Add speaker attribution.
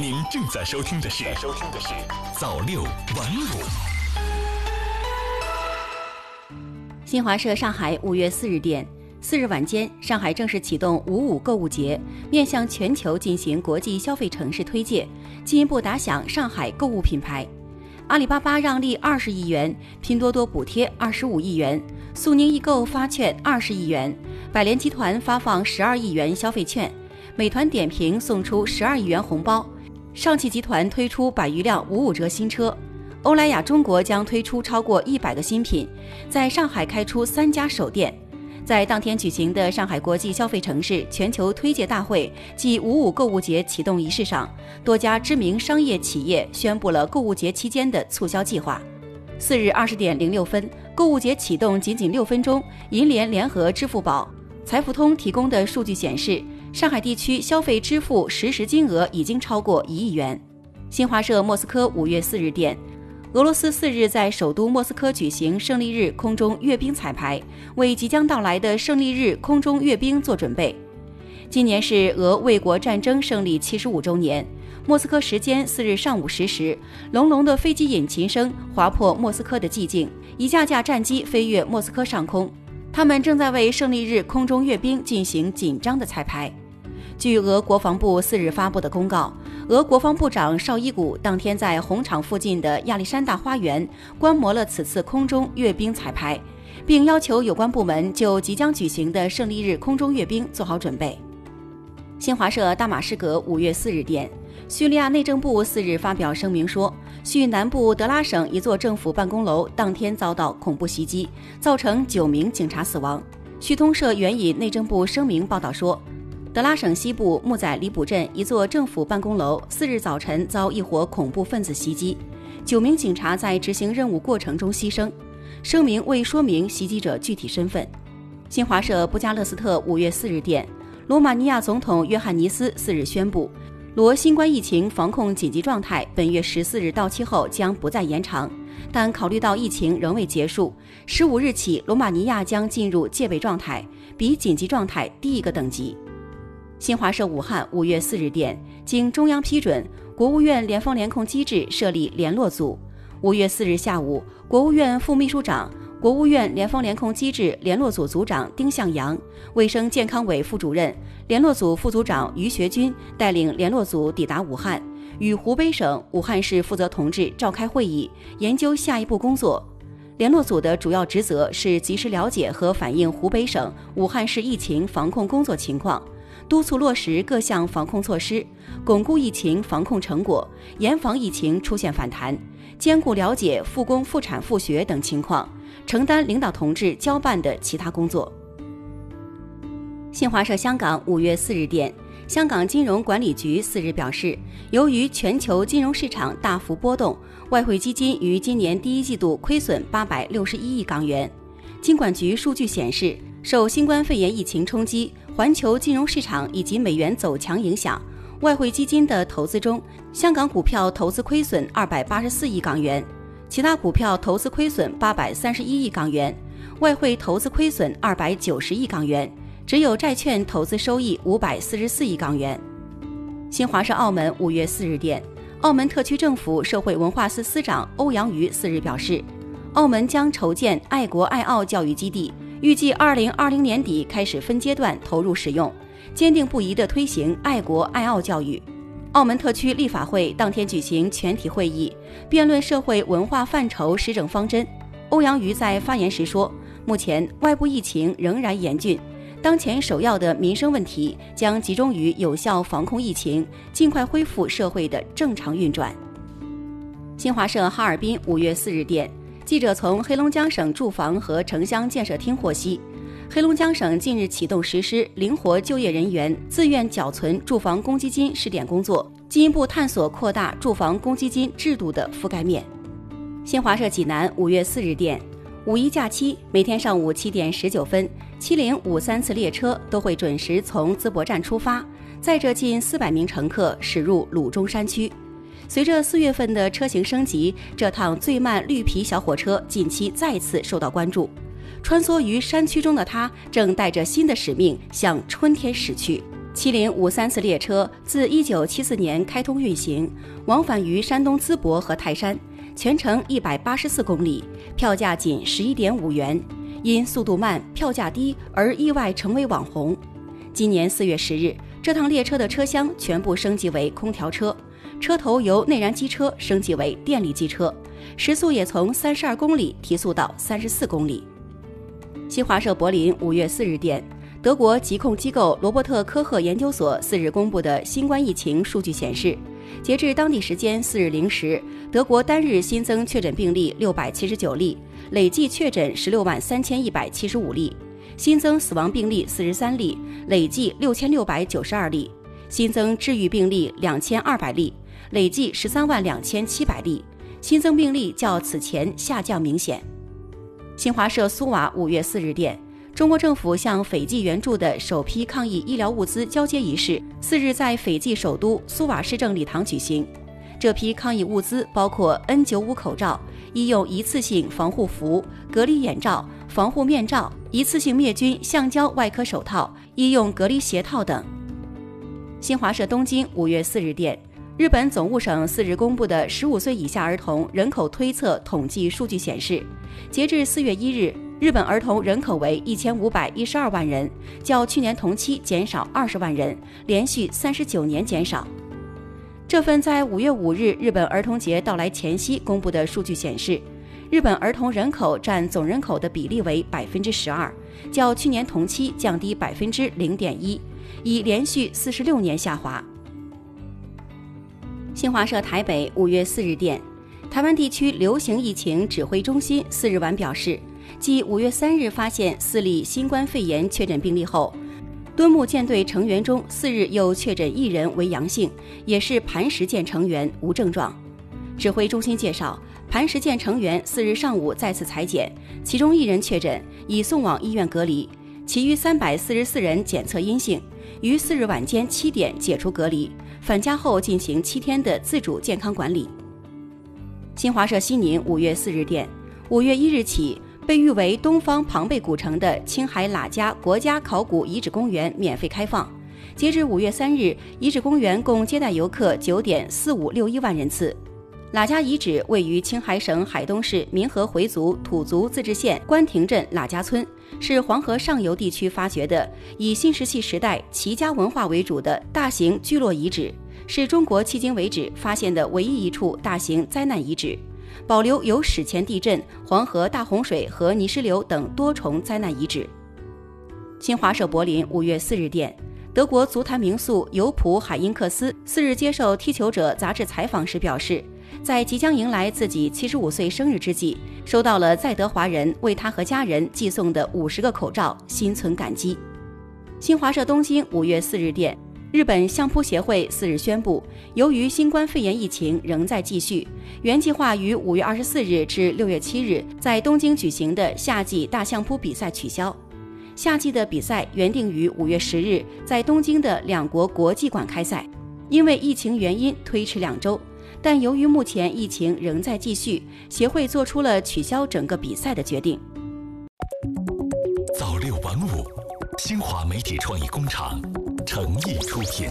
Speaker 1: 您正在收听的是收听的是早六晚五。
Speaker 2: 新华社上海五月四日电，四日晚间，上海正式启动“五五”购物节，面向全球进行国际消费城市推介，进一步打响上海购物品牌。阿里巴巴让利二十亿元，拼多多补贴二十五亿元，苏宁易购发券二十亿元，百联集团发放十二亿元消费券，美团点评送出十二亿元红包，上汽集团推出百余辆五五折新车，欧莱雅中国将推出超过一百个新品，在上海开出三家首店。在当天举行的上海国际消费城市全球推介大会暨“五五”购物节启动仪式上，多家知名商业企业宣布了购物节期间的促销计划。四日二十点零六分，购物节启动仅仅六分钟，银联联合支付宝、财付通提供的数据显示，上海地区消费支付实时金额已经超过一亿元。新华社莫斯科五月四日电。俄罗斯四日在首都莫斯科举行胜利日空中阅兵彩排，为即将到来的胜利日空中阅兵做准备。今年是俄卫国战争胜利七十五周年。莫斯科时间四日上午十时，隆隆的飞机引擎声划破莫斯科的寂静，一架架战机飞越莫斯科上空，他们正在为胜利日空中阅兵进行紧张的彩排。据俄国防部四日发布的公告，俄国防部长绍伊古当天在红场附近的亚历山大花园观摩了此次空中阅兵彩排，并要求有关部门就即将举行的胜利日空中阅兵做好准备。新华社大马士革五月四日电，叙利亚内政部四日发表声明说，叙南部德拉省一座政府办公楼当天遭到恐怖袭击，造成九名警察死亡。叙通社援引内政部声明报道说。德拉省西部木仔里卜镇一座政府办公楼，四日早晨遭一伙恐怖分子袭击，九名警察在执行任务过程中牺牲。声明未说明袭击者具体身份。新华社布加勒斯特五月四日电，罗马尼亚总统约翰尼斯四日宣布，罗新冠疫情防控紧急状态本月十四日到期后将不再延长，但考虑到疫情仍未结束，十五日起罗马尼亚将进入戒备状态，比紧急状态低一个等级。新华社武汉五月四日电，经中央批准，国务院联防联控机制设立联络组。五月四日下午，国务院副秘书长、国务院联防联控机制联络组组长丁向阳、卫生健康委副主任、联络组副组长于学军带领联络组抵达武汉，与湖北省武汉市负责同志召开会议，研究下一步工作。联络组的主要职责是及时了解和反映湖北省、武汉市疫情防控工作情况。督促落实各项防控措施，巩固疫情防控成果，严防疫情出现反弹，兼顾了解复工复产复学等情况，承担领导同志交办的其他工作。新华社香港五月四日电，香港金融管理局四日表示，由于全球金融市场大幅波动，外汇基金于今年第一季度亏损八百六十一亿港元。金管局数据显示。受新冠肺炎疫情冲击、环球金融市场以及美元走强影响，外汇基金的投资中，香港股票投资亏损二百八十四亿港元，其他股票投资亏损八百三十一亿港元，外汇投资亏损二百九十亿港元，只有债券投资收益五百四十四亿港元。新华社澳门五月四日电，澳门特区政府社会文化司司长欧阳瑜四日表示，澳门将筹建爱国爱澳教育基地。预计二零二零年底开始分阶段投入使用，坚定不移地推行爱国爱澳教育。澳门特区立法会当天举行全体会议，辩论社会文化范畴施政方针。欧阳瑜在发言时说：“目前外部疫情仍然严峻，当前首要的民生问题将集中于有效防控疫情，尽快恢复社会的正常运转。”新华社哈尔滨五月四日电。记者从黑龙江省住房和城乡建设厅获悉，黑龙江省近日启动实施灵活就业人员自愿缴存住房公积金试点工作，进一步探索扩大住房公积金制度的覆盖面。新华社济南五月四日电，五一假期每天上午七点十九分，七零五三次列车都会准时从淄博站出发，载着近四百名乘客驶入鲁中山区。随着四月份的车型升级，这趟最慢绿皮小火车近期再次受到关注。穿梭于山区中的他，正带着新的使命向春天驶去。七零五三次列车自一九七四年开通运行，往返于山东淄博和泰山，全程一百八十四公里，票价仅十一点五元。因速度慢、票价低而意外成为网红。今年四月十日，这趟列车的车厢全部升级为空调车，车头由内燃机车升级为电力机车，时速也从三十二公里提速到三十四公里。新华社柏林五月四日电，德国疾控机构罗伯特科赫研究所四日公布的新冠疫情数据显示，截至当地时间四日零时，德国单日新增确诊病例六百七十九例。累计确诊十六万三千一百七十五例，新增死亡病例四十三例，累计六千六百九十二例，新增治愈病例两千二百例，累计十三万两千七百例，新增病例较此前下降明显。新华社苏瓦五月四日电，中国政府向斐济援助的首批抗疫医疗物资交接仪式，四日在斐济首都苏瓦市政礼堂举行。这批抗疫物资包括 N95 口罩、医用一次性防护服、隔离眼罩、防护面罩、一次性灭菌橡胶外科手套、医用隔离鞋套等。新华社东京五月四日电，日本总务省四日公布的十五岁以下儿童人口推测统计数据显示，截至四月一日，日本儿童人口为一千五百一十二万人，较去年同期减少二十万人，连续三十九年减少。这份在五月五日日本儿童节到来前夕公布的数据显示，日本儿童人口占总人口的比例为百分之十二，较去年同期降低百分之零点一，已连续四十六年下滑。新华社台北五月四日电，台湾地区流行疫情指挥中心四日晚表示，继五月三日发现四例新冠肺炎确诊病例后。敦木舰队成员中，四日又确诊一人为阳性，也是磐石舰成员，无症状。指挥中心介绍，磐石舰成员四日上午再次裁剪，其中一人确诊，已送往医院隔离，其余三百四十四人检测阴性，于四日晚间七点解除隔离，返家后进行七天的自主健康管理。新华社西宁五月四日电，五月一日起。被誉为东方庞贝古城的青海喇家国家考古遗址公园免费开放。截至五月三日，遗址公园共接待游客九点四五六一万人次。喇家遗址位于青海省海东市民和回族土族自治县官亭镇喇家村，是黄河上游地区发掘的以新石器时代齐家文化为主的大型聚落遗址，是中国迄今为止发现的唯一一处大型灾难遗址。保留有史前地震、黄河大洪水和泥石流等多重灾难遗址。新华社柏林五月四日电，德国足坛名宿尤普海因克斯四日接受《踢球者》杂志采访时表示，在即将迎来自己七十五岁生日之际，收到了在德华人为他和家人寄送的五十个口罩，心存感激。新华社东京五月四日电。日本相扑协会四日宣布，由于新冠肺炎疫情仍在继续，原计划于五月二十四日至六月七日在东京举行的夏季大相扑比赛取消。夏季的比赛原定于五月十日在东京的两国国际馆开赛，因为疫情原因推迟两周。但由于目前疫情仍在继续，协会做出了取消整个比赛的决定。
Speaker 1: 早六晚五，新华媒体创意工厂。诚意出品。